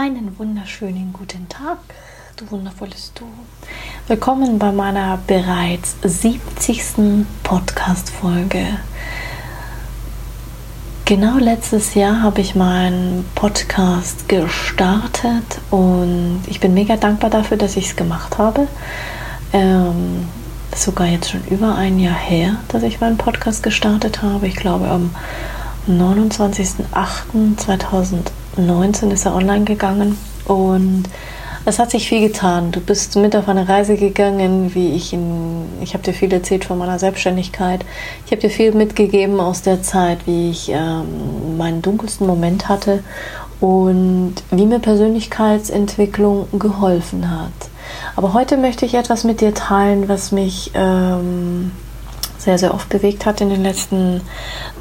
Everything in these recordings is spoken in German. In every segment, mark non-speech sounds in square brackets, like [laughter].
Einen wunderschönen guten Tag, du wundervolles Du. Willkommen bei meiner bereits 70. Podcast-Folge. Genau letztes Jahr habe ich meinen Podcast gestartet und ich bin mega dankbar dafür, dass ich es gemacht habe. Ähm, sogar jetzt schon über ein Jahr her, dass ich meinen Podcast gestartet habe. Ich glaube am 29.08.2019 19 ist er online gegangen und es hat sich viel getan. Du bist mit auf eine Reise gegangen, wie ich in, ich habe dir viel erzählt von meiner Selbstständigkeit. Ich habe dir viel mitgegeben aus der Zeit, wie ich ähm, meinen dunkelsten Moment hatte und wie mir Persönlichkeitsentwicklung geholfen hat. Aber heute möchte ich etwas mit dir teilen, was mich ähm, sehr, sehr oft bewegt hat in den letzten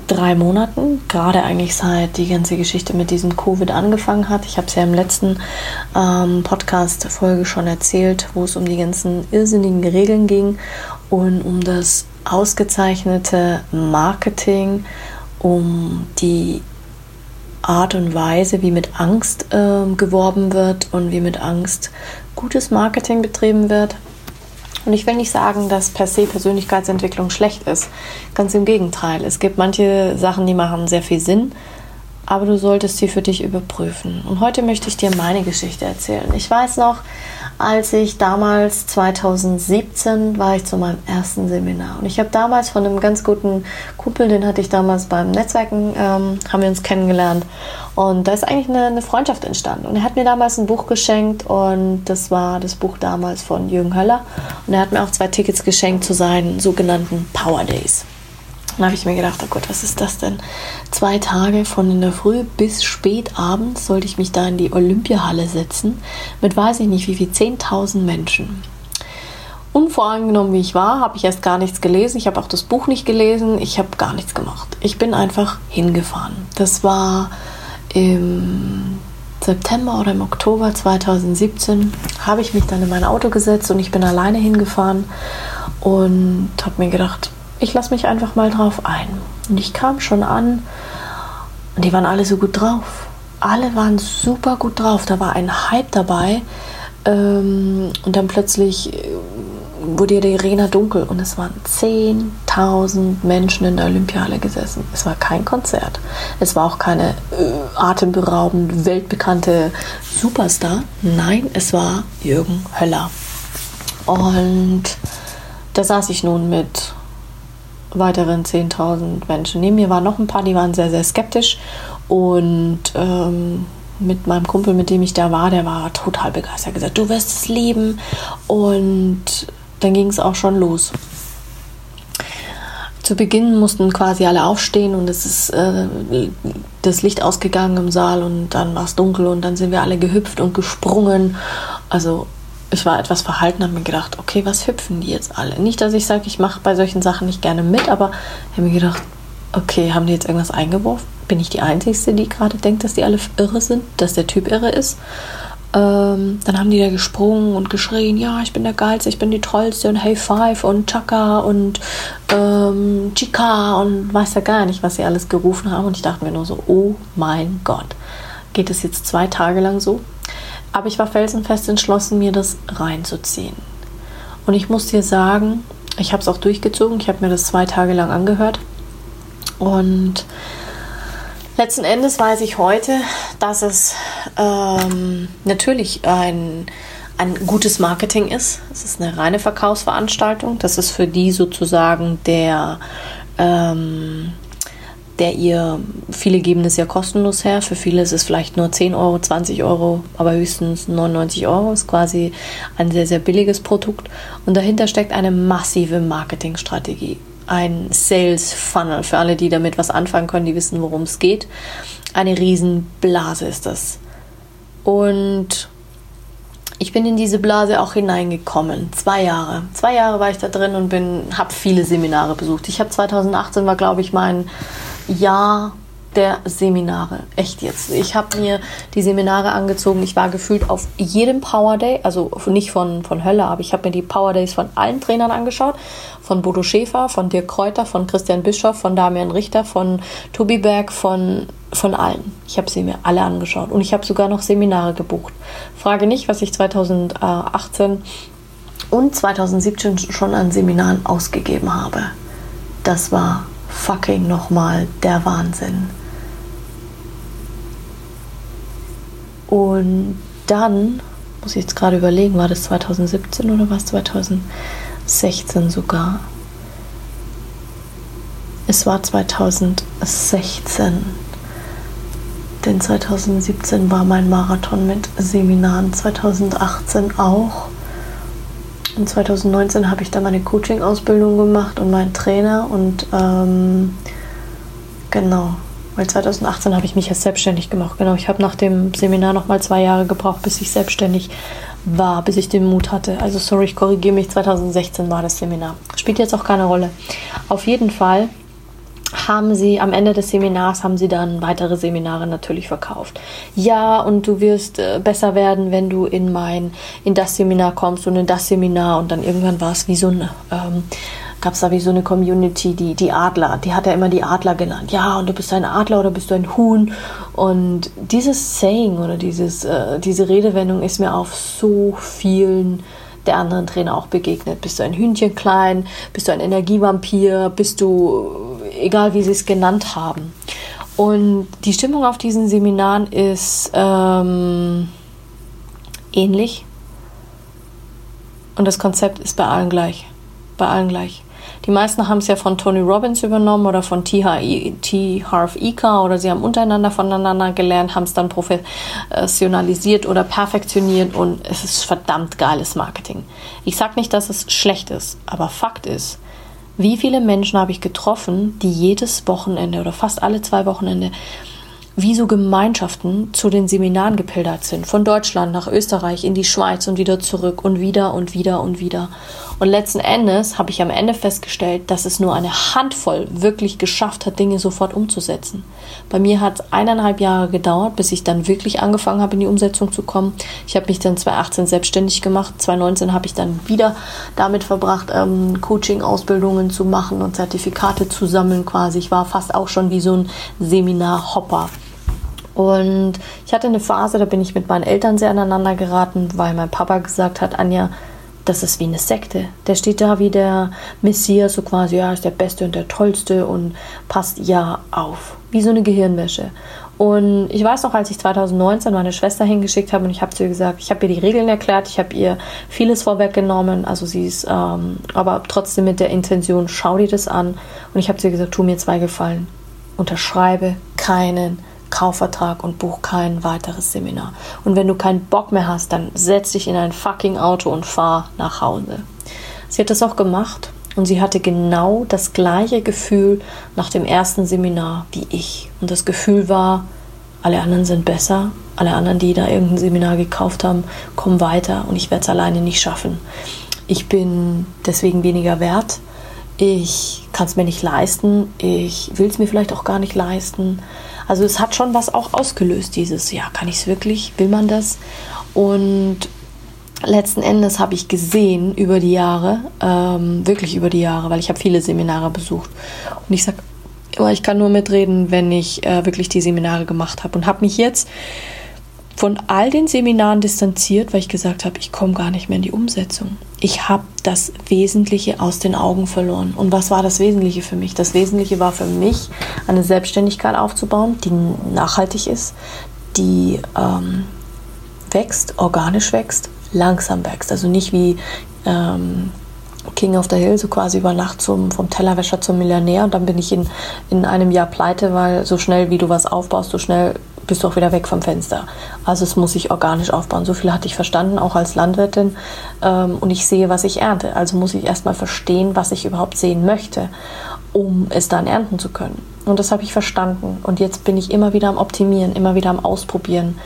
drei Monaten. Gerade eigentlich seit die ganze Geschichte mit diesem Covid angefangen hat. Ich habe es ja im letzten ähm, Podcast-Folge schon erzählt, wo es um die ganzen irrsinnigen Regeln ging und um das ausgezeichnete Marketing, um die Art und Weise, wie mit Angst äh, geworben wird und wie mit Angst gutes Marketing betrieben wird. Und ich will nicht sagen, dass per se Persönlichkeitsentwicklung schlecht ist. Ganz im Gegenteil. Es gibt manche Sachen, die machen sehr viel Sinn, aber du solltest sie für dich überprüfen. Und heute möchte ich dir meine Geschichte erzählen. Ich weiß noch, als ich damals 2017 war ich zu meinem ersten Seminar. Und ich habe damals von einem ganz guten Kumpel, den hatte ich damals beim Netzwerken, ähm, haben wir uns kennengelernt. Und da ist eigentlich eine, eine, Freundschaft entstanden. Und er hat mir damals ein Buch geschenkt und das war das Buch damals von Jürgen Höller. Und er hat mir auch zwei Tickets geschenkt zu seinen sogenannten Power Days. Dann habe ich mir gedacht, oh Gott, was ist das denn? Zwei Tage von in der Früh bis spät abends sollte ich mich da in die Olympiahalle setzen mit weiß ich nicht wie viel, 10.000 Menschen. Unvoreingenommen wie ich war, habe ich erst gar nichts gelesen. Ich habe auch das Buch nicht gelesen. Ich habe gar nichts gemacht. Ich bin einfach hingefahren. Das war im September oder im Oktober 2017 habe ich mich dann in mein Auto gesetzt und ich bin alleine hingefahren und habe mir gedacht, ich lasse mich einfach mal drauf ein. Und ich kam schon an und die waren alle so gut drauf. Alle waren super gut drauf. Da war ein Hype dabei. Ähm, und dann plötzlich äh, wurde die Arena dunkel und es waren 10.000 Menschen in der Olympiale gesessen. Es war kein Konzert. Es war auch keine äh, atemberaubend weltbekannte Superstar. Nein, es war Jürgen Höller. Und da saß ich nun mit weiteren 10.000 Menschen. Neben mir waren noch ein paar, die waren sehr, sehr skeptisch. Und ähm, mit meinem Kumpel, mit dem ich da war, der war total begeistert. Er hat gesagt, du wirst es lieben. Und dann ging es auch schon los. Zu Beginn mussten quasi alle aufstehen und es ist äh, das Licht ausgegangen im Saal und dann war es dunkel und dann sind wir alle gehüpft und gesprungen. Also ich war etwas verhalten, habe mir gedacht, okay, was hüpfen die jetzt alle? Nicht, dass ich sage, ich mache bei solchen Sachen nicht gerne mit, aber habe mir gedacht, okay, haben die jetzt irgendwas eingeworfen? Bin ich die Einzige, die gerade denkt, dass die alle irre sind, dass der Typ irre ist? Ähm, dann haben die da gesprungen und geschrien, ja, ich bin der Geilste, ich bin die Tollste und Hey Five und Chaka und ähm, Chica und weiß ja gar nicht, was sie alles gerufen haben. Und ich dachte mir nur so, oh mein Gott, geht es jetzt zwei Tage lang so? Aber ich war felsenfest entschlossen, mir das reinzuziehen. Und ich muss dir sagen, ich habe es auch durchgezogen. Ich habe mir das zwei Tage lang angehört. Und letzten Endes weiß ich heute, dass es ähm, natürlich ein, ein gutes Marketing ist. Es ist eine reine Verkaufsveranstaltung. Das ist für die sozusagen der ähm, der ihr, viele geben es ja kostenlos her, für viele ist es vielleicht nur 10 Euro, 20 Euro, aber höchstens 99 Euro, ist quasi ein sehr, sehr billiges Produkt. Und dahinter steckt eine massive Marketingstrategie, ein Sales Funnel, für alle, die damit was anfangen können, die wissen, worum es geht. Eine Riesenblase ist das. Und ich bin in diese Blase auch hineingekommen. Zwei Jahre. Zwei Jahre war ich da drin und habe viele Seminare besucht. Ich habe 2018 war, glaube ich, mein Jahr der Seminare. Echt jetzt. Ich habe mir die Seminare angezogen. Ich war gefühlt auf jedem Power Day, also nicht von, von Hölle, aber ich habe mir die Power Days von allen Trainern angeschaut. Von Bodo Schäfer, von Dirk Kräuter, von Christian Bischoff, von Damian Richter, von Tobi Berg, von, von allen. Ich habe sie mir alle angeschaut und ich habe sogar noch Seminare gebucht. Frage nicht, was ich 2018 und 2017 schon an Seminaren ausgegeben habe. Das war fucking nochmal der Wahnsinn. Und dann, muss ich jetzt gerade überlegen, war das 2017 oder war es 2016 sogar? Es war 2016. Denn 2017 war mein Marathon mit Seminaren, 2018 auch. Und 2019 habe ich dann meine Coaching-Ausbildung gemacht und meinen Trainer und ähm, genau, weil 2018 habe ich mich erst selbstständig gemacht. Genau, ich habe nach dem Seminar noch mal zwei Jahre gebraucht, bis ich selbstständig war, bis ich den Mut hatte. Also sorry, ich korrigiere mich. 2016 war das Seminar. Spielt jetzt auch keine Rolle. Auf jeden Fall haben sie am Ende des Seminars haben sie dann weitere Seminare natürlich verkauft. Ja, und du wirst äh, besser werden, wenn du in mein in das Seminar kommst und in das Seminar und dann irgendwann war es wie so ein ähm, gab es da wie so eine Community, die, die Adler, die hat er immer die Adler genannt. Ja, und du bist ein Adler oder bist du ein Huhn? Und dieses Saying oder dieses, äh, diese Redewendung ist mir auf so vielen der anderen Trainer auch begegnet. Bist du ein Hühnchen klein? Bist du ein Energievampir? Bist du, egal wie sie es genannt haben. Und die Stimmung auf diesen Seminaren ist ähm, ähnlich. Und das Konzept ist bei allen gleich. Bei allen gleich. Die meisten haben es ja von Tony Robbins übernommen oder von T. Harv Ika oder sie haben untereinander voneinander gelernt, haben es dann professionalisiert oder perfektioniert und es ist verdammt geiles Marketing. Ich sage nicht, dass es schlecht ist, aber Fakt ist, wie viele Menschen habe ich getroffen, die jedes Wochenende oder fast alle zwei Wochenende wie so Gemeinschaften zu den Seminaren gepildert sind. Von Deutschland nach Österreich, in die Schweiz und wieder zurück und wieder und wieder und wieder. Und letzten Endes habe ich am Ende festgestellt, dass es nur eine Handvoll wirklich geschafft hat, Dinge sofort umzusetzen. Bei mir hat es eineinhalb Jahre gedauert, bis ich dann wirklich angefangen habe, in die Umsetzung zu kommen. Ich habe mich dann 2018 selbstständig gemacht. 2019 habe ich dann wieder damit verbracht, ähm, Coaching-Ausbildungen zu machen und Zertifikate zu sammeln quasi. Ich war fast auch schon wie so ein Seminar-Hopper. Und ich hatte eine Phase, da bin ich mit meinen Eltern sehr aneinander geraten, weil mein Papa gesagt hat, Anja, das ist wie eine Sekte. Der steht da wie der Messias, so quasi, ja, ist der Beste und der Tollste und passt ja auf. Wie so eine Gehirnwäsche. Und ich weiß noch, als ich 2019 meine Schwester hingeschickt habe und ich habe zu ihr gesagt, ich habe ihr die Regeln erklärt, ich habe ihr vieles vorweggenommen, also sie ist, ähm, aber trotzdem mit der Intention, schau dir das an. Und ich habe zu ihr gesagt, tu mir zwei Gefallen. Unterschreibe keinen Kaufvertrag und buch kein weiteres Seminar. Und wenn du keinen Bock mehr hast, dann setz dich in ein fucking Auto und fahr nach Hause. Sie hat das auch gemacht und sie hatte genau das gleiche Gefühl nach dem ersten Seminar wie ich. Und das Gefühl war, alle anderen sind besser, alle anderen, die da irgendein Seminar gekauft haben, kommen weiter und ich werde es alleine nicht schaffen. Ich bin deswegen weniger wert. Ich kann es mir nicht leisten. Ich will es mir vielleicht auch gar nicht leisten. Also es hat schon was auch ausgelöst, dieses, ja, kann ich es wirklich, will man das? Und letzten Endes habe ich gesehen über die Jahre, ähm, wirklich über die Jahre, weil ich habe viele Seminare besucht. Und ich sage, ich kann nur mitreden, wenn ich äh, wirklich die Seminare gemacht habe und habe mich jetzt von all den Seminaren distanziert, weil ich gesagt habe, ich komme gar nicht mehr in die Umsetzung. Ich habe das Wesentliche aus den Augen verloren. Und was war das Wesentliche für mich? Das Wesentliche war für mich, eine Selbstständigkeit aufzubauen, die nachhaltig ist, die ähm, wächst, organisch wächst, langsam wächst. Also nicht wie ähm, King of the Hill, so quasi über Nacht zum, vom Tellerwäscher zum Millionär und dann bin ich in, in einem Jahr pleite, weil so schnell wie du was aufbaust, so schnell bist du auch wieder weg vom Fenster. Also es muss sich organisch aufbauen. So viel hatte ich verstanden, auch als Landwirtin. Ähm, und ich sehe, was ich ernte. Also muss ich erstmal verstehen, was ich überhaupt sehen möchte, um es dann ernten zu können. Und das habe ich verstanden. Und jetzt bin ich immer wieder am Optimieren, immer wieder am Ausprobieren.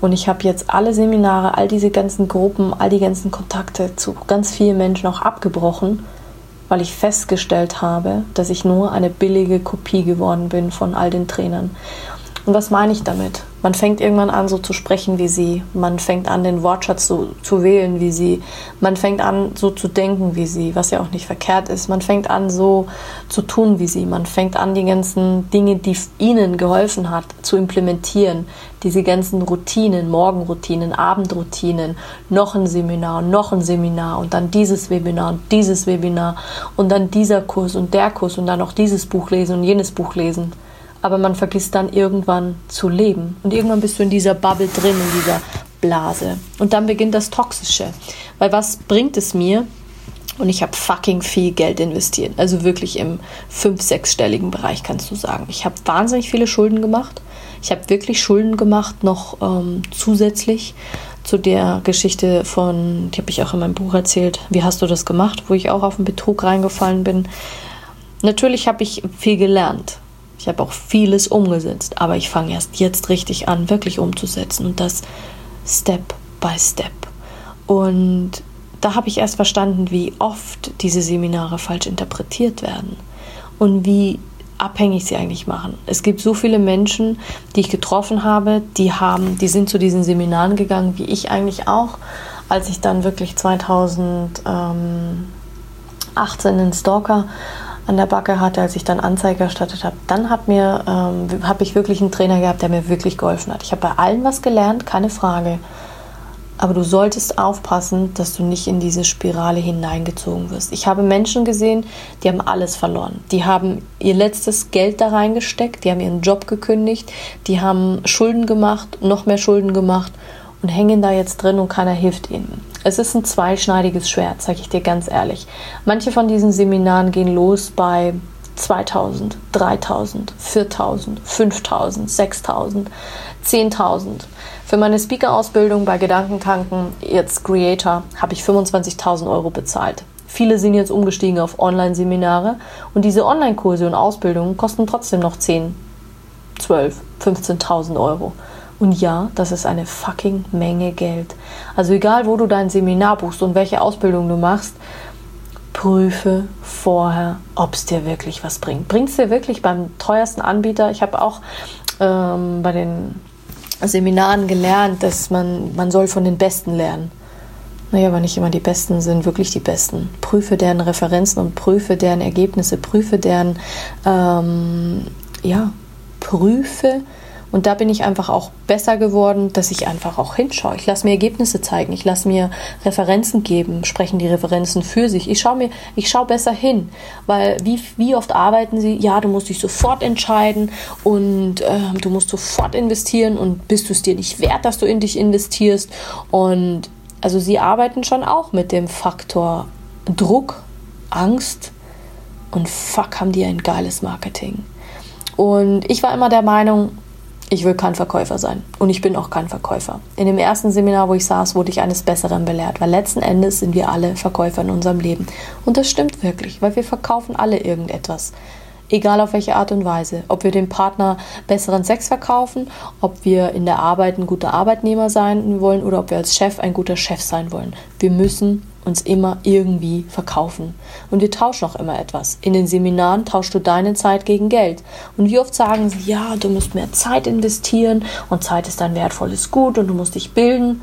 Und ich habe jetzt alle Seminare, all diese ganzen Gruppen, all die ganzen Kontakte zu ganz vielen Menschen auch abgebrochen, weil ich festgestellt habe, dass ich nur eine billige Kopie geworden bin von all den Trainern. Und was meine ich damit? Man fängt irgendwann an, so zu sprechen wie sie. Man fängt an, den Wortschatz so zu wählen wie sie. Man fängt an, so zu denken wie sie, was ja auch nicht verkehrt ist. Man fängt an, so zu tun wie sie. Man fängt an, die ganzen Dinge, die ihnen geholfen hat, zu implementieren. Diese ganzen Routinen, Morgenroutinen, Abendroutinen, noch ein Seminar, noch ein Seminar und dann dieses Webinar und dieses Webinar und dann dieser Kurs und der Kurs und dann noch dieses Buch lesen und jenes Buch lesen aber man vergisst dann irgendwann zu leben. Und irgendwann bist du in dieser Bubble drin, in dieser Blase. Und dann beginnt das Toxische. Weil was bringt es mir? Und ich habe fucking viel Geld investiert. Also wirklich im fünf-, sechsstelligen Bereich kannst du sagen. Ich habe wahnsinnig viele Schulden gemacht. Ich habe wirklich Schulden gemacht, noch ähm, zusätzlich zu der Geschichte von, die habe ich auch in meinem Buch erzählt, wie hast du das gemacht, wo ich auch auf den Betrug reingefallen bin. Natürlich habe ich viel gelernt. Ich habe auch vieles umgesetzt, aber ich fange erst jetzt richtig an, wirklich umzusetzen und das Step by Step. Und da habe ich erst verstanden, wie oft diese Seminare falsch interpretiert werden und wie abhängig sie eigentlich machen. Es gibt so viele Menschen, die ich getroffen habe, die haben, die sind zu diesen Seminaren gegangen, wie ich eigentlich auch, als ich dann wirklich 2018 den Stalker an der Backe hatte, als ich dann Anzeige erstattet habe, dann habe ähm, hab ich wirklich einen Trainer gehabt, der mir wirklich geholfen hat. Ich habe bei allen was gelernt, keine Frage. Aber du solltest aufpassen, dass du nicht in diese Spirale hineingezogen wirst. Ich habe Menschen gesehen, die haben alles verloren. Die haben ihr letztes Geld da reingesteckt, die haben ihren Job gekündigt, die haben Schulden gemacht, noch mehr Schulden gemacht und hängen da jetzt drin und keiner hilft ihnen. Es ist ein zweischneidiges Schwert, sage ich dir ganz ehrlich. Manche von diesen Seminaren gehen los bei 2000, 3000, 4000, 5000, 6000, 10.000. Für meine Speaker-Ausbildung bei Gedankentanken, jetzt Creator, habe ich 25.000 Euro bezahlt. Viele sind jetzt umgestiegen auf Online-Seminare und diese Online-Kurse und Ausbildungen kosten trotzdem noch 10, 12, 15.000 Euro. Und ja, das ist eine fucking Menge Geld. Also egal, wo du dein Seminar buchst und welche Ausbildung du machst, prüfe vorher, ob es dir wirklich was bringt. Bringt es dir wirklich beim teuersten Anbieter? Ich habe auch ähm, bei den Seminaren gelernt, dass man, man soll von den Besten lernen. Naja, aber nicht immer die Besten sind wirklich die Besten. Prüfe deren Referenzen und prüfe deren Ergebnisse, prüfe deren, ähm, ja, prüfe und da bin ich einfach auch besser geworden, dass ich einfach auch hinschaue. Ich lasse mir Ergebnisse zeigen, ich lasse mir Referenzen geben, sprechen die Referenzen für sich. Ich schaue mir, ich schaue besser hin, weil wie, wie oft arbeiten sie? Ja, du musst dich sofort entscheiden und äh, du musst sofort investieren und bist du es dir nicht wert, dass du in dich investierst. Und also sie arbeiten schon auch mit dem Faktor Druck, Angst und fuck, haben die ein geiles Marketing. Und ich war immer der Meinung, ich will kein Verkäufer sein und ich bin auch kein Verkäufer. In dem ersten Seminar, wo ich saß, wurde ich eines Besseren belehrt, weil letzten Endes sind wir alle Verkäufer in unserem Leben. Und das stimmt wirklich, weil wir verkaufen alle irgendetwas. Egal auf welche Art und Weise. Ob wir dem Partner besseren Sex verkaufen, ob wir in der Arbeit ein guter Arbeitnehmer sein wollen oder ob wir als Chef ein guter Chef sein wollen. Wir müssen uns immer irgendwie verkaufen. Und wir tauschen auch immer etwas. In den Seminaren tauschst du deine Zeit gegen Geld. Und wie oft sagen sie, ja, du musst mehr Zeit investieren und Zeit ist ein wertvolles Gut und du musst dich bilden.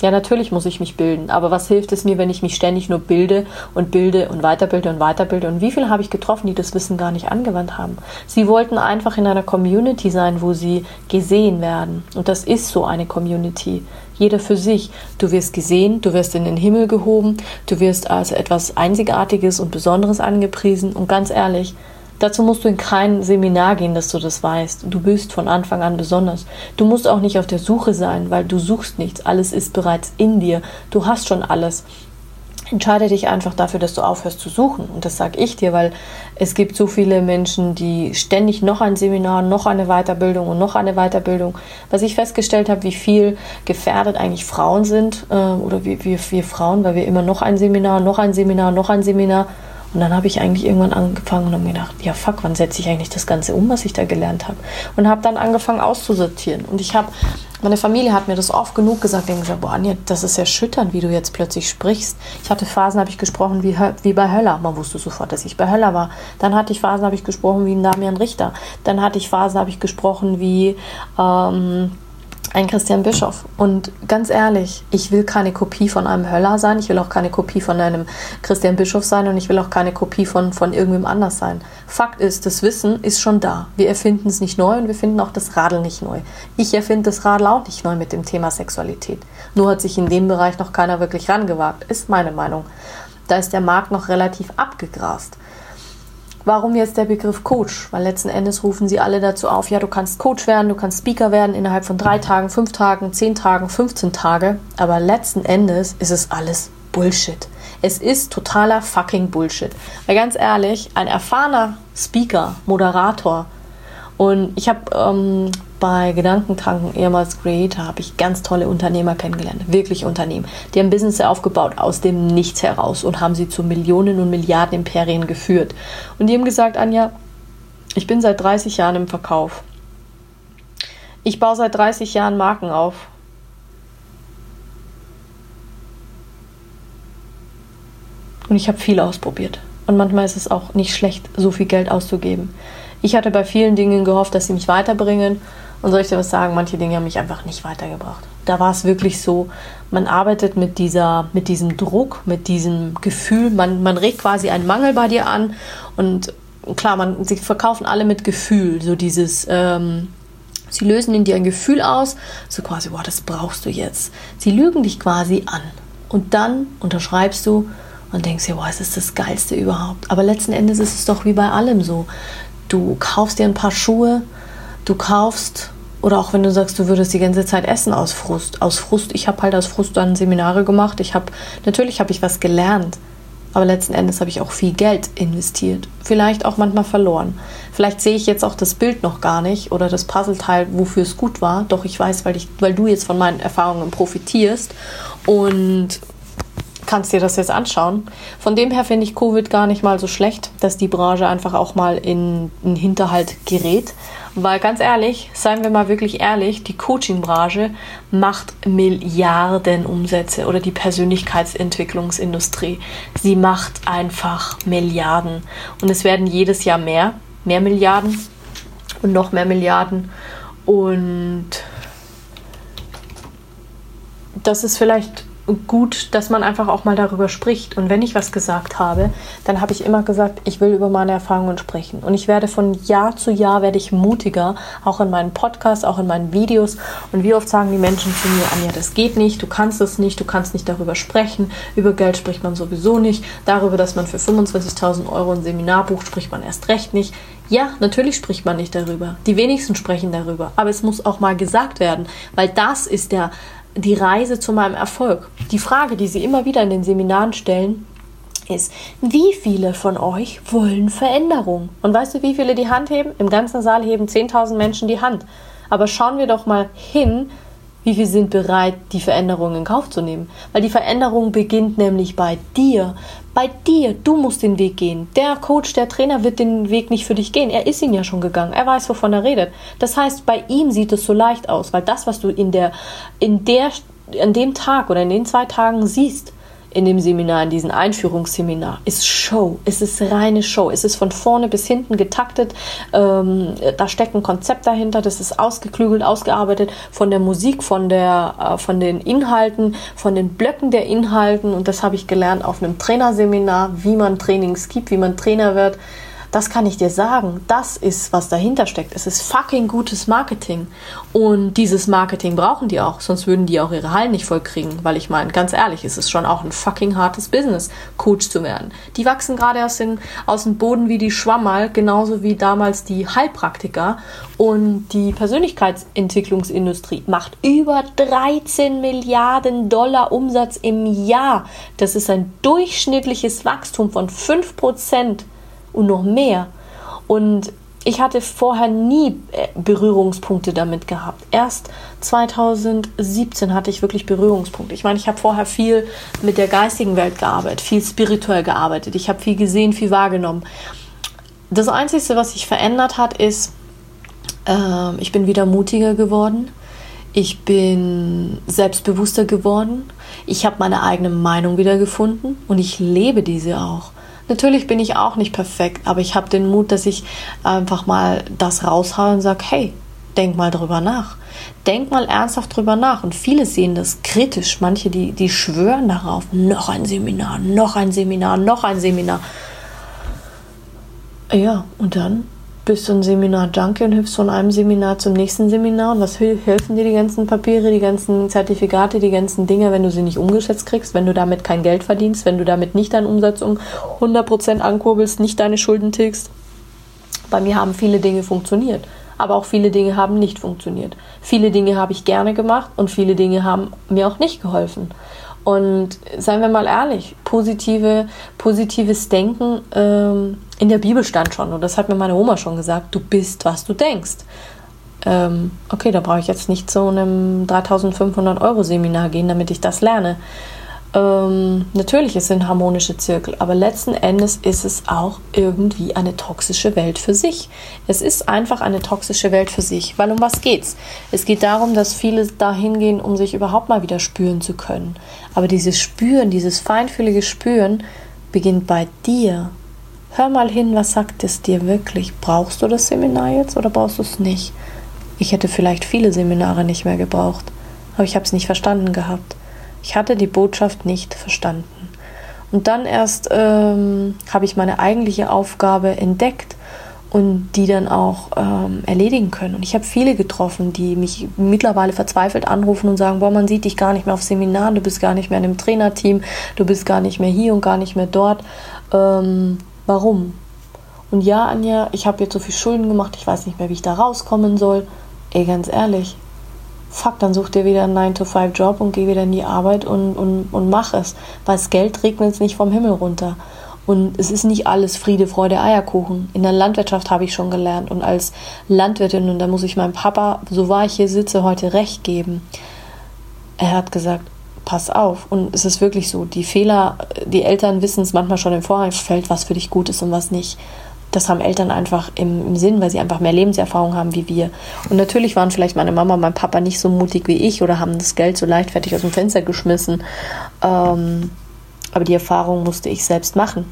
Ja, natürlich muss ich mich bilden, aber was hilft es mir, wenn ich mich ständig nur bilde und bilde und weiterbilde und weiterbilde? Und wie viele habe ich getroffen, die das Wissen gar nicht angewandt haben? Sie wollten einfach in einer Community sein, wo sie gesehen werden. Und das ist so eine Community jeder für sich. Du wirst gesehen, du wirst in den Himmel gehoben, du wirst als etwas Einzigartiges und Besonderes angepriesen. Und ganz ehrlich, dazu musst du in kein Seminar gehen, dass du das weißt. Du bist von Anfang an besonders. Du musst auch nicht auf der Suche sein, weil du suchst nichts. Alles ist bereits in dir. Du hast schon alles entscheide dich einfach dafür, dass du aufhörst zu suchen. Und das sage ich dir, weil es gibt so viele Menschen, die ständig noch ein Seminar, noch eine Weiterbildung und noch eine Weiterbildung. Was ich festgestellt habe, wie viel gefährdet eigentlich Frauen sind äh, oder wie, wir Frauen, weil wir immer noch ein Seminar, noch ein Seminar, noch ein Seminar Und dann habe ich eigentlich irgendwann angefangen und habe mir gedacht, ja fuck, wann setze ich eigentlich das Ganze um, was ich da gelernt habe? Und habe dann angefangen auszusortieren. Und ich habe, meine Familie hat mir das oft genug gesagt, die haben gesagt, boah Anja, das ist erschütternd, wie du jetzt plötzlich sprichst. Ich hatte Phasen, habe ich gesprochen wie, wie bei Höller. Man wusste sofort, dass ich bei Höller war. Dann hatte ich Phasen, habe ich gesprochen wie ein Damian Richter. Dann hatte ich Phasen, habe ich gesprochen wie... Ähm, ein Christian Bischof. Und ganz ehrlich, ich will keine Kopie von einem Höller sein, ich will auch keine Kopie von einem Christian Bischof sein und ich will auch keine Kopie von, von irgendwem anders sein. Fakt ist, das Wissen ist schon da. Wir erfinden es nicht neu und wir finden auch das Radl nicht neu. Ich erfinde das Radl auch nicht neu mit dem Thema Sexualität. Nur hat sich in dem Bereich noch keiner wirklich rangewagt, ist meine Meinung. Da ist der Markt noch relativ abgegrast. Warum jetzt der Begriff Coach? Weil letzten Endes rufen sie alle dazu auf, ja, du kannst Coach werden, du kannst Speaker werden innerhalb von drei Tagen, fünf Tagen, zehn Tagen, 15 Tage. Aber letzten Endes ist es alles Bullshit. Es ist totaler fucking Bullshit. Weil ganz ehrlich, ein erfahrener Speaker, Moderator, und ich habe ähm, bei Gedankentanken, ehemals Creator, habe ich ganz tolle Unternehmer kennengelernt. Wirklich Unternehmen. Die haben Business aufgebaut aus dem Nichts heraus und haben sie zu Millionen und Milliarden Imperien geführt. Und die haben gesagt, Anja, ich bin seit 30 Jahren im Verkauf. Ich baue seit 30 Jahren Marken auf. Und ich habe viel ausprobiert. Und manchmal ist es auch nicht schlecht, so viel Geld auszugeben. Ich hatte bei vielen Dingen gehofft, dass sie mich weiterbringen. Und soll ich dir was sagen, manche Dinge haben mich einfach nicht weitergebracht. Da war es wirklich so, man arbeitet mit, dieser, mit diesem Druck, mit diesem Gefühl, man, man regt quasi einen Mangel bei dir an. Und klar, man, sie verkaufen alle mit Gefühl, so dieses, ähm, sie lösen in dir ein Gefühl aus, so quasi, boah, das brauchst du jetzt. Sie lügen dich quasi an. Und dann unterschreibst du und denkst dir, boah, es ist das Geilste überhaupt. Aber letzten Endes ist es doch wie bei allem so. Du kaufst dir ein paar Schuhe, du kaufst, oder auch wenn du sagst, du würdest die ganze Zeit essen aus Frust. Aus Frust, ich habe halt aus Frust dann Seminare gemacht. Ich habe, natürlich habe ich was gelernt, aber letzten Endes habe ich auch viel Geld investiert. Vielleicht auch manchmal verloren. Vielleicht sehe ich jetzt auch das Bild noch gar nicht oder das Puzzleteil, wofür es gut war. Doch ich weiß, weil, ich, weil du jetzt von meinen Erfahrungen profitierst. Und kannst dir das jetzt anschauen. Von dem her finde ich Covid gar nicht mal so schlecht, dass die Branche einfach auch mal in den Hinterhalt gerät. Weil ganz ehrlich, seien wir mal wirklich ehrlich, die Coaching-Branche macht Milliarden Umsätze oder die Persönlichkeitsentwicklungsindustrie. Sie macht einfach Milliarden. Und es werden jedes Jahr mehr, mehr Milliarden und noch mehr Milliarden. Und das ist vielleicht gut, dass man einfach auch mal darüber spricht. Und wenn ich was gesagt habe, dann habe ich immer gesagt, ich will über meine Erfahrungen sprechen. Und ich werde von Jahr zu Jahr werde ich mutiger, auch in meinen Podcasts, auch in meinen Videos. Und wie oft sagen die Menschen zu mir, Anja, das geht nicht, du kannst das nicht, du kannst nicht darüber sprechen. Über Geld spricht man sowieso nicht. Darüber, dass man für 25.000 Euro ein Seminar bucht, spricht man erst recht nicht. Ja, natürlich spricht man nicht darüber. Die wenigsten sprechen darüber. Aber es muss auch mal gesagt werden, weil das ist der die Reise zu meinem Erfolg. Die Frage, die Sie immer wieder in den Seminaren stellen, ist, wie viele von euch wollen Veränderung? Und weißt du, wie viele die Hand heben? Im ganzen Saal heben 10.000 Menschen die Hand. Aber schauen wir doch mal hin, wie viele sind bereit, die Veränderung in Kauf zu nehmen? Weil die Veränderung beginnt nämlich bei dir. Bei dir. Du musst den Weg gehen. Der Coach, der Trainer wird den Weg nicht für dich gehen. Er ist ihn ja schon gegangen. Er weiß, wovon er redet. Das heißt, bei ihm sieht es so leicht aus, weil das, was du in der, in der, an dem Tag oder in den zwei Tagen siehst, in dem Seminar, in diesem Einführungsseminar, ist Show. Es ist reine Show. Es ist von vorne bis hinten getaktet. Ähm, da steckt ein Konzept dahinter. Das ist ausgeklügelt, ausgearbeitet von der Musik, von, der, äh, von den Inhalten, von den Blöcken der Inhalten. Und das habe ich gelernt auf einem Trainerseminar, wie man Trainings gibt, wie man Trainer wird. Das kann ich dir sagen. Das ist, was dahinter steckt. Es ist fucking gutes Marketing. Und dieses Marketing brauchen die auch, sonst würden die auch ihre Hallen nicht voll kriegen. Weil ich meine, ganz ehrlich, es ist schon auch ein fucking hartes Business, Coach zu werden. Die wachsen gerade aus, aus dem Boden wie die Schwammerl, genauso wie damals die Heilpraktiker. Und die Persönlichkeitsentwicklungsindustrie macht über 13 Milliarden Dollar Umsatz im Jahr. Das ist ein durchschnittliches Wachstum von 5 Prozent und noch mehr. Und ich hatte vorher nie äh, Berührungspunkte damit gehabt. Erst 2017 hatte ich wirklich Berührungspunkte. Ich meine, ich habe vorher viel mit der geistigen Welt gearbeitet, viel spirituell gearbeitet. Ich habe viel gesehen, viel wahrgenommen. Das Einzige, was sich verändert hat, ist, äh, ich bin wieder mutiger geworden. Ich bin selbstbewusster geworden. Ich habe meine eigene Meinung wieder gefunden und ich lebe diese auch. Natürlich bin ich auch nicht perfekt, aber ich habe den Mut, dass ich einfach mal das raushaue und sage, hey, denk mal drüber nach. Denk mal ernsthaft drüber nach. Und viele sehen das kritisch. Manche, die, die schwören darauf, noch ein Seminar, noch ein Seminar, noch ein Seminar. Ja, und dann bist du ein Seminar-Junkie und hüpfst von einem Seminar zum nächsten Seminar. Und was helfen dir die ganzen Papiere, die ganzen Zertifikate, die ganzen Dinge, wenn du sie nicht umgesetzt kriegst, wenn du damit kein Geld verdienst, wenn du damit nicht deinen Umsatz um 100% ankurbelst, nicht deine Schulden tilgst? Bei mir haben viele Dinge funktioniert, aber auch viele Dinge haben nicht funktioniert. Viele Dinge habe ich gerne gemacht und viele Dinge haben mir auch nicht geholfen. Und seien wir mal ehrlich, positive, positives Denken ähm, in der Bibel stand schon, und das hat mir meine Oma schon gesagt, du bist, was du denkst. Ähm, okay, da brauche ich jetzt nicht zu einem 3500 Euro Seminar gehen, damit ich das lerne. Ähm, natürlich, es sind harmonische Zirkel, aber letzten Endes ist es auch irgendwie eine toxische Welt für sich. Es ist einfach eine toxische Welt für sich, weil um was geht's? Es geht darum, dass viele dahin gehen, um sich überhaupt mal wieder spüren zu können. Aber dieses Spüren, dieses feinfühlige Spüren beginnt bei dir. Hör mal hin, was sagt es dir wirklich? Brauchst du das Seminar jetzt oder brauchst du es nicht? Ich hätte vielleicht viele Seminare nicht mehr gebraucht, aber ich habe es nicht verstanden gehabt. Ich hatte die Botschaft nicht verstanden. Und dann erst ähm, habe ich meine eigentliche Aufgabe entdeckt und die dann auch ähm, erledigen können. Und ich habe viele getroffen, die mich mittlerweile verzweifelt anrufen und sagen, boah, man sieht dich gar nicht mehr auf Seminaren, du bist gar nicht mehr in einem Trainerteam, du bist gar nicht mehr hier und gar nicht mehr dort. Ähm, warum? Und ja, Anja, ich habe jetzt so viel Schulden gemacht, ich weiß nicht mehr, wie ich da rauskommen soll. Ey, ganz ehrlich, fuck, dann such dir wieder einen 9-to-5-Job und geh wieder in die Arbeit und, und, und mach es. Weil das Geld regnet nicht vom Himmel runter. Und es ist nicht alles Friede, Freude, Eierkuchen. In der Landwirtschaft habe ich schon gelernt. Und als Landwirtin, und da muss ich meinem Papa, so wahr ich hier sitze, heute recht geben. Er hat gesagt, pass auf. Und es ist wirklich so, die Fehler, die Eltern wissen es manchmal schon im Vorfeld, was für dich gut ist und was nicht das haben Eltern einfach im, im, Sinn, weil sie einfach mehr Lebenserfahrung haben wie wir. Und natürlich waren vielleicht meine Mama und mein Papa nicht so mutig wie ich oder haben das Geld so leichtfertig aus dem Fenster geschmissen. Ähm, aber die Erfahrung musste ich selbst machen.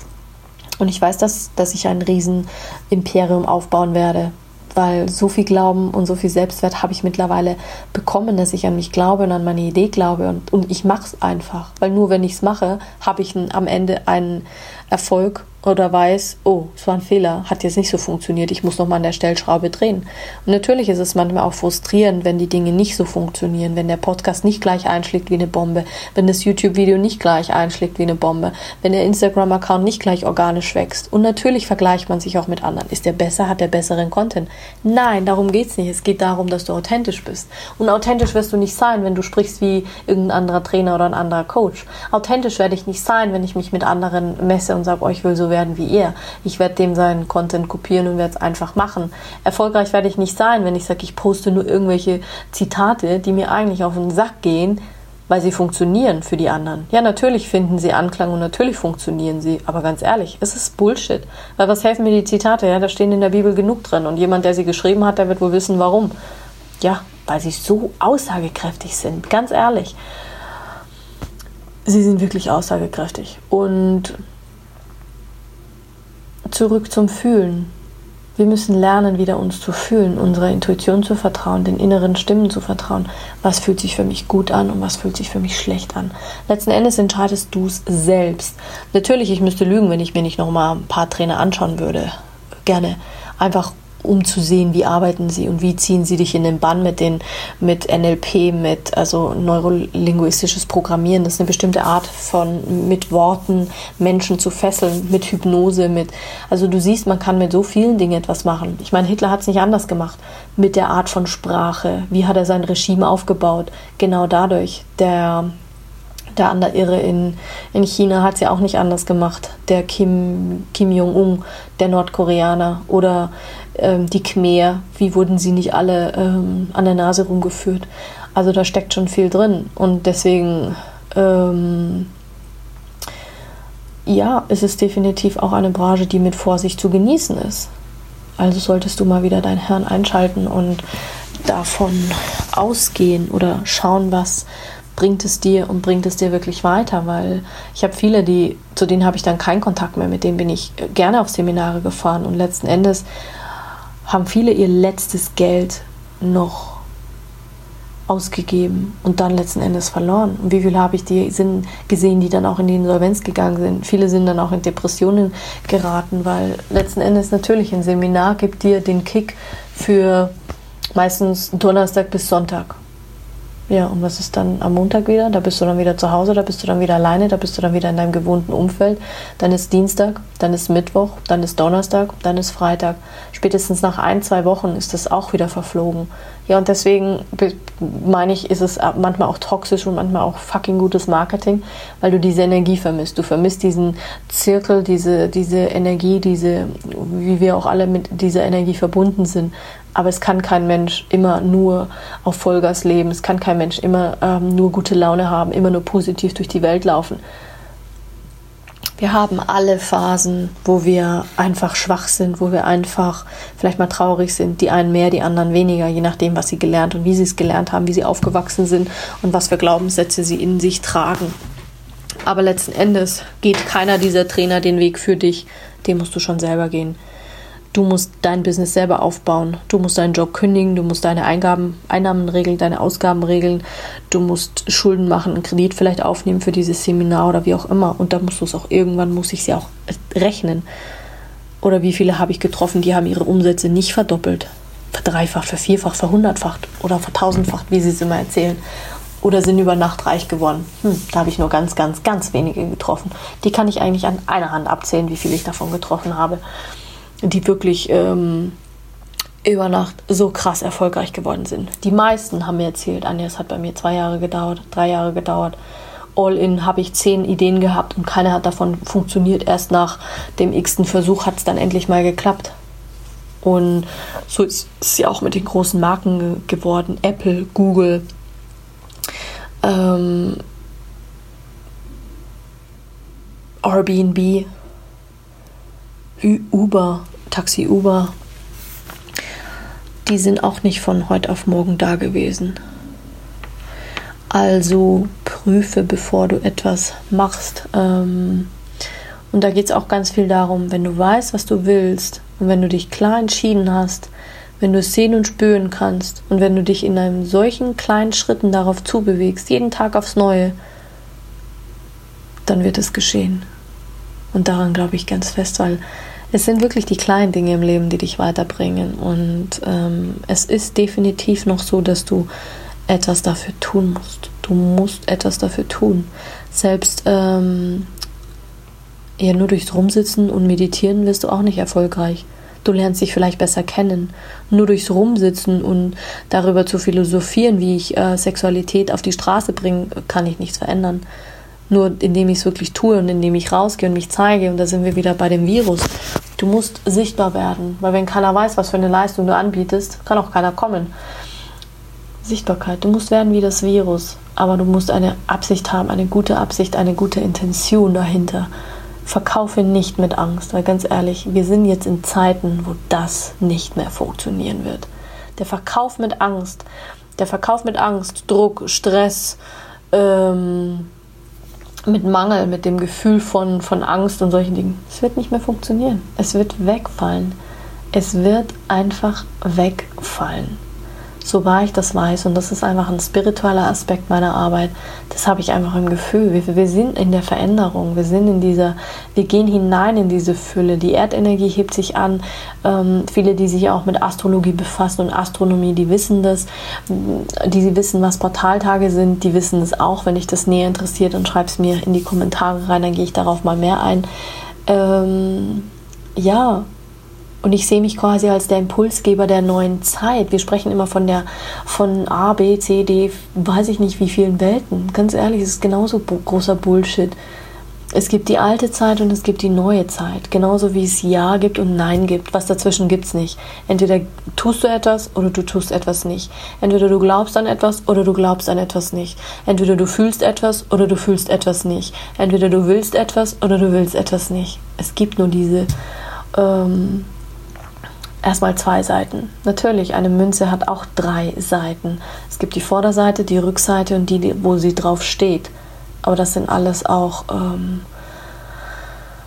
Und ich weiß, dass, dass ich ein Riesenimperium aufbauen werde, weil so viel Glauben und so viel Selbstwert habe ich mittlerweile bekommen, dass ich an mich glaube und an meine Idee glaube und, und ich mache es einfach, weil nur wenn ich es mache, habe ich am Ende einen Erfolg oder weiß, oh, es war ein Fehler, hat jetzt nicht so funktioniert, ich muss nochmal an der Stellschraube drehen. Und natürlich ist es manchmal auch frustrierend, wenn die Dinge nicht so funktionieren, wenn der Podcast nicht gleich einschlägt wie eine Bombe, wenn das YouTube-Video nicht gleich einschlägt wie eine Bombe, wenn der Instagram-Account nicht gleich organisch wächst. Und natürlich vergleicht man sich auch mit anderen. Ist der besser, hat der besseren Content? Nein, darum geht es nicht. Es geht darum, dass du authentisch bist. Und authentisch wirst du nicht sein, wenn du sprichst wie irgendein anderer Trainer oder ein anderer Coach. Authentisch werde ich nicht sein, wenn ich mich mit anderen messe und sage, oh, ich will so werden wie ihr. Ich werde dem seinen Content kopieren und werde es einfach machen. Erfolgreich werde ich nicht sein, wenn ich sage, ich poste nur irgendwelche Zitate, die mir eigentlich auf den Sack gehen, weil sie funktionieren für die anderen. Ja, natürlich finden sie Anklang und natürlich funktionieren sie, aber ganz ehrlich, es ist Bullshit. Weil was helfen mir die Zitate? Ja, da stehen in der Bibel genug drin und jemand, der sie geschrieben hat, der wird wohl wissen, warum. Ja, weil sie so aussagekräftig sind, ganz ehrlich. Sie sind wirklich aussagekräftig und zurück zum Fühlen. Wir müssen lernen, wieder uns zu fühlen, unserer Intuition zu vertrauen, den inneren Stimmen zu vertrauen. Was fühlt sich für mich gut an und was fühlt sich für mich schlecht an? Letzten Endes entscheidest du es selbst. Natürlich, ich müsste lügen, wenn ich mir nicht noch mal ein paar Trainer anschauen würde. Gerne. Einfach um zu sehen, wie arbeiten sie und wie ziehen sie dich in den Bann mit den mit NLP, mit also neurolinguistisches Programmieren. Das ist eine bestimmte Art von mit Worten Menschen zu fesseln, mit Hypnose, mit also du siehst, man kann mit so vielen Dingen etwas machen. Ich meine, Hitler hat es nicht anders gemacht mit der Art von Sprache. Wie hat er sein Regime aufgebaut? Genau dadurch. Der Der andere Irre in, in China hat es ja auch nicht anders gemacht. Der Kim, Kim Jong-un, der Nordkoreaner oder ähm, die Khmer, wie wurden sie nicht alle ähm, an der Nase rumgeführt? Also da steckt schon viel drin. Und deswegen, ähm, ja, ist es definitiv auch eine Branche, die mit Vorsicht zu genießen ist. Also solltest du mal wieder dein Hirn einschalten und davon ausgehen oder schauen, was bringt es dir und bringt es dir wirklich weiter, weil ich habe viele, die zu denen habe ich dann keinen Kontakt mehr, mit denen bin ich gerne auf Seminare gefahren und letzten Endes haben viele ihr letztes Geld noch ausgegeben und dann letzten Endes verloren. Und wie viele habe ich die sind gesehen, die dann auch in die Insolvenz gegangen sind? Viele sind dann auch in Depressionen geraten, weil letzten Endes natürlich ein Seminar gibt dir den Kick für meistens Donnerstag bis Sonntag. Ja, und was ist dann am Montag wieder? Da bist du dann wieder zu Hause, da bist du dann wieder alleine, da bist du dann wieder in deinem gewohnten Umfeld. Dann ist Dienstag, dann ist Mittwoch, dann ist Donnerstag, dann ist Freitag. Spätestens nach ein, zwei Wochen ist das auch wieder verflogen. Ja, und deswegen meine ich, ist es manchmal auch toxisch und manchmal auch fucking gutes Marketing, weil du diese Energie vermisst. Du vermisst diesen Zirkel, diese, diese Energie, diese, wie wir auch alle mit dieser Energie verbunden sind. Aber es kann kein Mensch immer nur auf Vollgas leben. Es kann kein Mensch immer ähm, nur gute Laune haben, immer nur positiv durch die Welt laufen. Wir haben alle Phasen, wo wir einfach schwach sind, wo wir einfach vielleicht mal traurig sind. Die einen mehr, die anderen weniger, je nachdem, was sie gelernt und wie sie es gelernt haben, wie sie aufgewachsen sind und was für Glaubenssätze sie in sich tragen. Aber letzten Endes geht keiner dieser Trainer den Weg für dich. Den musst du schon selber gehen. Du musst dein Business selber aufbauen. Du musst deinen Job kündigen. Du musst deine Eingaben, Einnahmen regeln, deine Ausgaben regeln. Du musst Schulden machen, einen Kredit vielleicht aufnehmen für dieses Seminar oder wie auch immer. Und dann musst du es auch irgendwann, muss ich sie auch rechnen. Oder wie viele habe ich getroffen, die haben ihre Umsätze nicht verdoppelt, verdreifacht, vervierfacht, verhundertfacht oder vertausendfacht, wie sie es immer erzählen. Oder sind über Nacht reich geworden. Hm, da habe ich nur ganz, ganz, ganz wenige getroffen. Die kann ich eigentlich an einer Hand abzählen, wie viele ich davon getroffen habe die wirklich ähm, über Nacht so krass erfolgreich geworden sind. Die meisten haben mir erzählt, Anja, es hat bei mir zwei Jahre gedauert, drei Jahre gedauert. All in habe ich zehn Ideen gehabt und keine hat davon funktioniert. Erst nach dem x-ten Versuch hat es dann endlich mal geklappt. Und so ist es ja auch mit den großen Marken geworden. Apple, Google, ähm, Airbnb, Uber, Taxi Uber, die sind auch nicht von heute auf morgen da gewesen. Also prüfe, bevor du etwas machst. Ähm, und da geht es auch ganz viel darum, wenn du weißt, was du willst und wenn du dich klar entschieden hast, wenn du es sehen und spüren kannst und wenn du dich in einem solchen kleinen Schritten darauf zubewegst, jeden Tag aufs Neue, dann wird es geschehen. Und daran glaube ich ganz fest, weil es sind wirklich die kleinen Dinge im Leben, die dich weiterbringen. Und ähm, es ist definitiv noch so, dass du etwas dafür tun musst. Du musst etwas dafür tun. Selbst ähm, ja, nur durchs Rumsitzen und Meditieren wirst du auch nicht erfolgreich. Du lernst dich vielleicht besser kennen. Nur durchs Rumsitzen und darüber zu philosophieren, wie ich äh, Sexualität auf die Straße bringe, kann ich nichts verändern. Nur indem ich es wirklich tue und indem ich rausgehe und mich zeige, und da sind wir wieder bei dem Virus. Du musst sichtbar werden, weil wenn keiner weiß, was für eine Leistung du anbietest, kann auch keiner kommen. Sichtbarkeit. Du musst werden wie das Virus, aber du musst eine Absicht haben, eine gute Absicht, eine gute Intention dahinter. Verkaufe nicht mit Angst, weil ganz ehrlich, wir sind jetzt in Zeiten, wo das nicht mehr funktionieren wird. Der Verkauf mit Angst, der Verkauf mit Angst, Druck, Stress, ähm, mit Mangel, mit dem Gefühl von, von Angst und solchen Dingen. Es wird nicht mehr funktionieren. Es wird wegfallen. Es wird einfach wegfallen so wahr ich das weiß, und das ist einfach ein spiritueller Aspekt meiner Arbeit, das habe ich einfach im Gefühl. Wir, wir sind in der Veränderung, wir sind in dieser, wir gehen hinein in diese Fülle. Die Erdenergie hebt sich an. Ähm, viele, die sich auch mit Astrologie befassen und Astronomie, die wissen das, die wissen, was Portaltage sind, die wissen es auch. Wenn dich das näher interessiert, dann schreib es mir in die Kommentare rein, dann gehe ich darauf mal mehr ein. Ähm, ja, Und ich sehe mich quasi als der Impulsgeber der neuen Zeit. Wir sprechen immer von der von A, B, C, D, weiß ich nicht wie vielen Welten. Ganz ehrlich, es ist genauso großer Bullshit. Es gibt die alte Zeit und es gibt die neue Zeit. Genauso wie es Ja gibt und Nein gibt. Was dazwischen gibt es nicht. Entweder tust du etwas oder du tust etwas nicht. Entweder du glaubst an etwas oder du glaubst an etwas nicht. Entweder du fühlst etwas oder du fühlst etwas nicht. Entweder du willst etwas oder du willst etwas nicht. Es gibt nur diese ähm, erstmal zwei Seiten. Natürlich, eine Münze hat auch drei Seiten. Es gibt die Vorderseite, die Rückseite und die, wo sie drauf steht. Aber das sind alles auch ähm,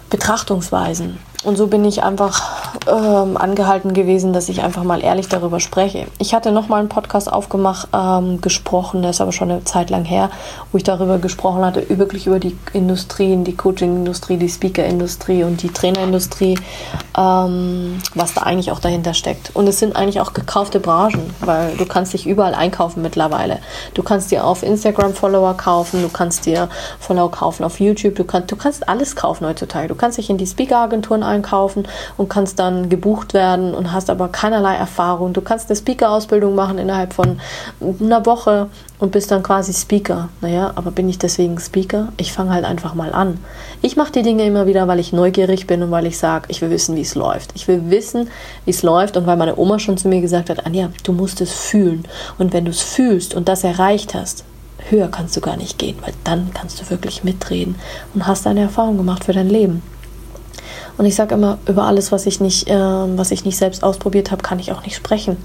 Betrachtungsweisen. Und so bin ich einfach ähm, angehalten gewesen, dass ich einfach mal ehrlich darüber spreche. Ich hatte noch mal einen Podcast aufgemacht, ähm, gesprochen, der ist aber schon eine Zeit lang her, wo ich darüber gesprochen hatte, wirklich über die Industrien, die Coaching-Industrie, die Speaker-Industrie und die Trainerindustrie, ähm, was da eigentlich auch dahinter steckt. Und es sind eigentlich auch gekaufte Branchen, weil du kannst dich überall einkaufen mittlerweile. Du kannst dir auf Instagram Follower kaufen, du kannst dir Follower kaufen auf YouTube, du, kann, du kannst alles kaufen heutzutage. Du kannst dich in die Speaker-Agenturen einkaufen und kannst dann gebucht werden und hast aber keinerlei Erfahrung. Du kannst eine Speaker-Ausbildung machen innerhalb von einer Woche und bist dann quasi Speaker. Naja, aber bin ich deswegen Speaker? Ich fange halt einfach mal an. Ich mache die Dinge immer wieder, weil ich neugierig bin und weil ich sage, ich will wissen, wie es läuft. Ich will wissen, wie es läuft und weil meine Oma schon zu mir gesagt hat, Anja, du musst es fühlen. Und wenn du es fühlst und das erreicht hast, höher kannst du gar nicht gehen, weil dann kannst du wirklich mitreden und hast eine Erfahrung gemacht für dein Leben. Und ich sage immer, über alles, was ich nicht, äh, was ich nicht selbst ausprobiert habe, kann ich auch nicht sprechen.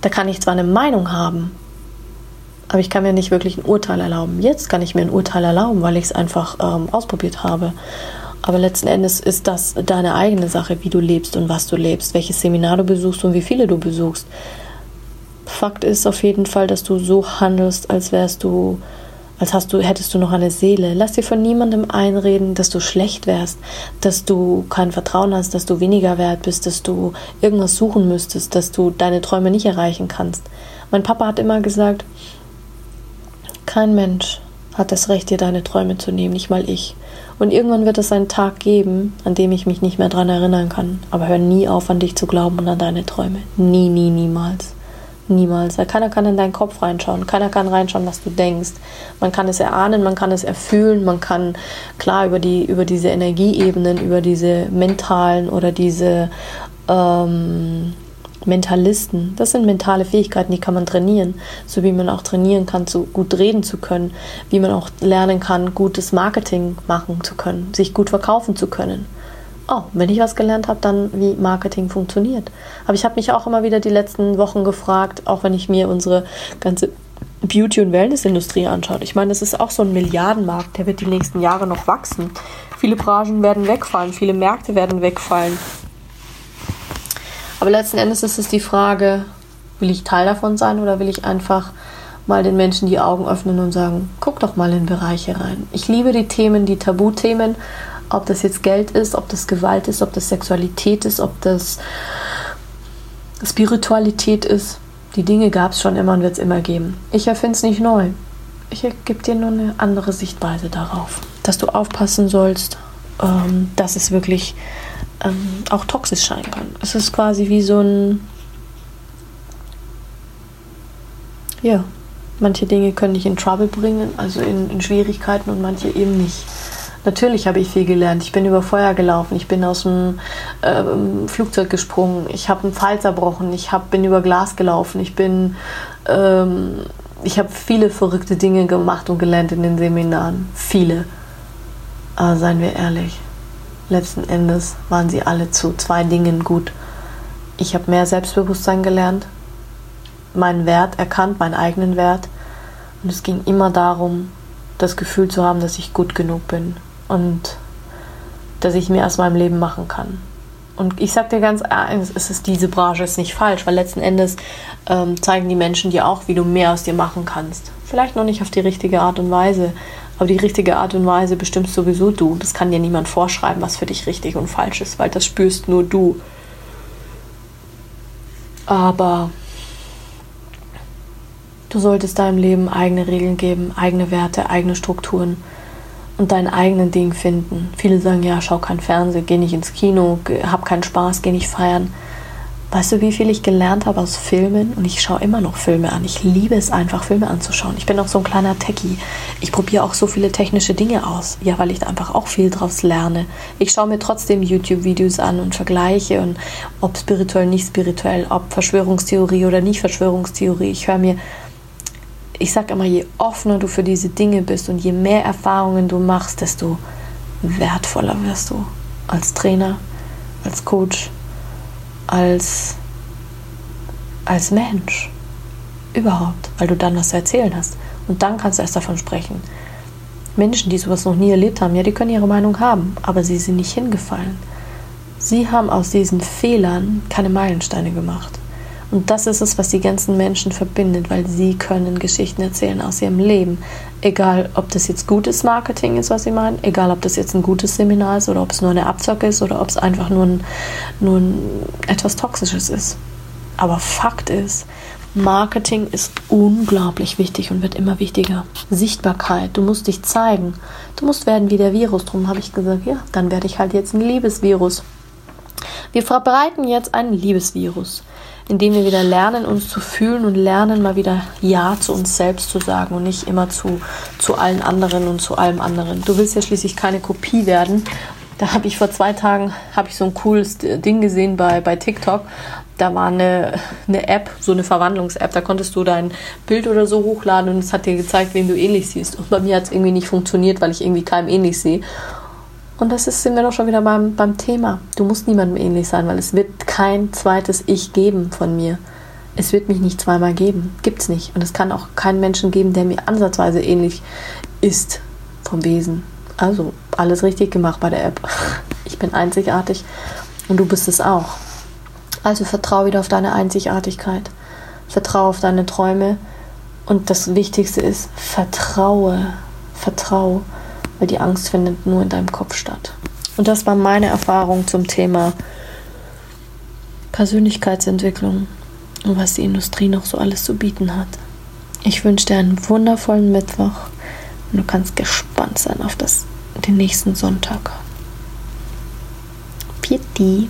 Da kann ich zwar eine Meinung haben, aber ich kann mir nicht wirklich ein Urteil erlauben. Jetzt kann ich mir ein Urteil erlauben, weil ich es einfach ähm, ausprobiert habe. Aber letzten Endes ist das deine eigene Sache, wie du lebst und was du lebst, welches Seminar du besuchst und wie viele du besuchst. Fakt ist auf jeden Fall, dass du so handelst, als wärst du als hast du, hättest du noch eine Seele. Lass dir von niemandem einreden, dass du schlecht wärst, dass du kein Vertrauen hast, dass du weniger wert bist, dass du irgendwas suchen müsstest, dass du deine Träume nicht erreichen kannst. Mein Papa hat immer gesagt, kein Mensch hat das Recht, dir deine Träume zu nehmen, nicht mal ich. Und irgendwann wird es einen Tag geben, an dem ich mich nicht mehr daran erinnern kann. Aber hör nie auf, an dich zu glauben und an deine Träume. Nie, nie, niemals. Niemals. Weil keiner kann in deinen Kopf reinschauen. Keiner kann reinschauen, was du denkst. Man kann es erahnen, man kann es erfühlen, man kann klar über, die, über diese Energieebenen, über diese mentalen oder diese ähm, Mentalisten. Das sind mentale Fähigkeiten, die kann man trainieren. So wie man auch trainieren kann, so gut reden zu können. Wie man auch lernen kann, gutes Marketing machen zu können, sich gut verkaufen zu können oh, wenn ich was gelernt habe, dann wie Marketing funktioniert. Aber ich habe mich auch immer wieder die letzten Wochen gefragt, auch wenn ich mir unsere ganze Beauty- und Wellnessindustrie anschaue. Ich meine, das ist auch so ein Milliardenmarkt, der wird die nächsten Jahre noch wachsen. Viele Branchen werden wegfallen, viele Märkte werden wegfallen. Aber letzten Endes ist es die Frage, will ich Teil davon sein oder will ich einfach mal den Menschen die Augen öffnen und sagen, guck doch mal in Bereiche rein. Ich liebe die Themen, die Tabuthemen, ob das jetzt Geld ist, ob das Gewalt ist, ob das Sexualität ist, ob das Spiritualität ist. Die Dinge gab es schon immer und wird es immer geben. Ich erfinde es nicht neu. Ich gebe dir nur eine andere Sichtweise darauf. Dass du aufpassen sollst, ähm, dass es wirklich ähm, auch toxisch sein kann. Es ist quasi wie so ein. Ja, manche Dinge können dich in Trouble bringen, also in, in Schwierigkeiten und manche eben nicht. Natürlich habe ich viel gelernt. Ich bin über Feuer gelaufen, ich bin aus dem ähm, Flugzeug gesprungen, ich habe einen Pfeil zerbrochen, ich hab, bin über Glas gelaufen, ich bin, ähm, ich habe viele verrückte Dinge gemacht und gelernt in den Seminaren. Viele. Aber seien wir ehrlich, letzten Endes waren sie alle zu zwei Dingen gut. Ich habe mehr Selbstbewusstsein gelernt, meinen Wert erkannt, meinen eigenen Wert. Und es ging immer darum, das Gefühl zu haben, dass ich gut genug bin und dass ich mir aus meinem Leben machen kann. Und ich sag dir ganz ehrlich, es ist diese Branche ist nicht falsch, weil letzten Endes ähm, zeigen die Menschen dir auch, wie du mehr aus dir machen kannst. Vielleicht noch nicht auf die richtige Art und Weise, aber die richtige Art und Weise bestimmst sowieso du. Das kann dir niemand vorschreiben, was für dich richtig und falsch ist, weil das spürst nur du. Aber du solltest deinem Leben eigene Regeln geben, eigene Werte, eigene Strukturen und dein eigenen Ding finden. Viele sagen, ja, schau kein Fernsehen, geh nicht ins Kino, hab keinen Spaß, geh nicht feiern. Weißt du, wie viel ich gelernt habe aus Filmen? Und ich schaue immer noch Filme an. Ich liebe es einfach, Filme anzuschauen. Ich bin auch so ein kleiner Techie. Ich probiere auch so viele technische Dinge aus. Ja, weil ich da einfach auch viel draus lerne. Ich schaue mir trotzdem YouTube-Videos an und vergleiche und ob spirituell, nicht spirituell, ob Verschwörungstheorie oder nicht Verschwörungstheorie. Ich höre mir, ich sage immer, je offener du für diese Dinge bist und je mehr Erfahrungen du machst, desto wertvoller wirst du als Trainer, als Coach, als, als Mensch. Überhaupt, weil du dann was zu erzählen hast. Und dann kannst du erst davon sprechen. Menschen, die sowas noch nie erlebt haben, ja, die können ihre Meinung haben, aber sie sind nicht hingefallen. Sie haben aus diesen Fehlern keine Meilensteine gemacht. Und das ist es, was die ganzen Menschen verbindet, weil sie können Geschichten erzählen aus ihrem Leben. Egal, ob das jetzt gutes Marketing ist, was sie meinen, egal, ob das jetzt ein gutes Seminar ist oder ob es nur eine Abzocke ist oder ob es einfach nur, ein, nur ein, etwas Toxisches ist. Aber Fakt ist, Marketing ist unglaublich wichtig und wird immer wichtiger. Sichtbarkeit, du musst dich zeigen. Du musst werden wie der Virus. Darum habe ich gesagt, ja, dann werde ich halt jetzt ein Liebesvirus. Wir verbreiten jetzt ein Liebesvirus indem wir wieder lernen, uns zu fühlen und lernen, mal wieder Ja zu uns selbst zu sagen und nicht immer zu, zu allen anderen und zu allem anderen. Du willst ja schließlich keine Kopie werden. Da habe ich vor zwei Tagen habe ich so ein cooles Ding gesehen bei, bei TikTok. Da war eine, eine App, so eine Verwandlungs-App, da konntest du dein Bild oder so hochladen und es hat dir gezeigt, wen du ähnlich siehst. Und bei mir hat es irgendwie nicht funktioniert, weil ich irgendwie keinem ähnlich sehe. Und das ist, sind wir doch schon wieder beim, beim Thema. Du musst niemandem ähnlich sein, weil es wird kein zweites Ich geben von mir. Es wird mich nicht zweimal geben. Gibt's nicht. Und es kann auch keinen Menschen geben, der mir ansatzweise ähnlich ist vom Wesen. Also alles richtig gemacht bei der App. [laughs] Ich bin einzigartig und du bist es auch. Also vertraue wieder auf deine Einzigartigkeit. Vertraue auf deine Träume. Und das Wichtigste ist, vertraue. Vertraue weil die Angst findet nur in deinem Kopf statt. Und das war meine Erfahrung zum Thema Persönlichkeitsentwicklung und was die Industrie noch so alles zu bieten hat. Ich wünsche dir einen wundervollen Mittwoch und du kannst gespannt sein auf das, den nächsten Sonntag. Pieti.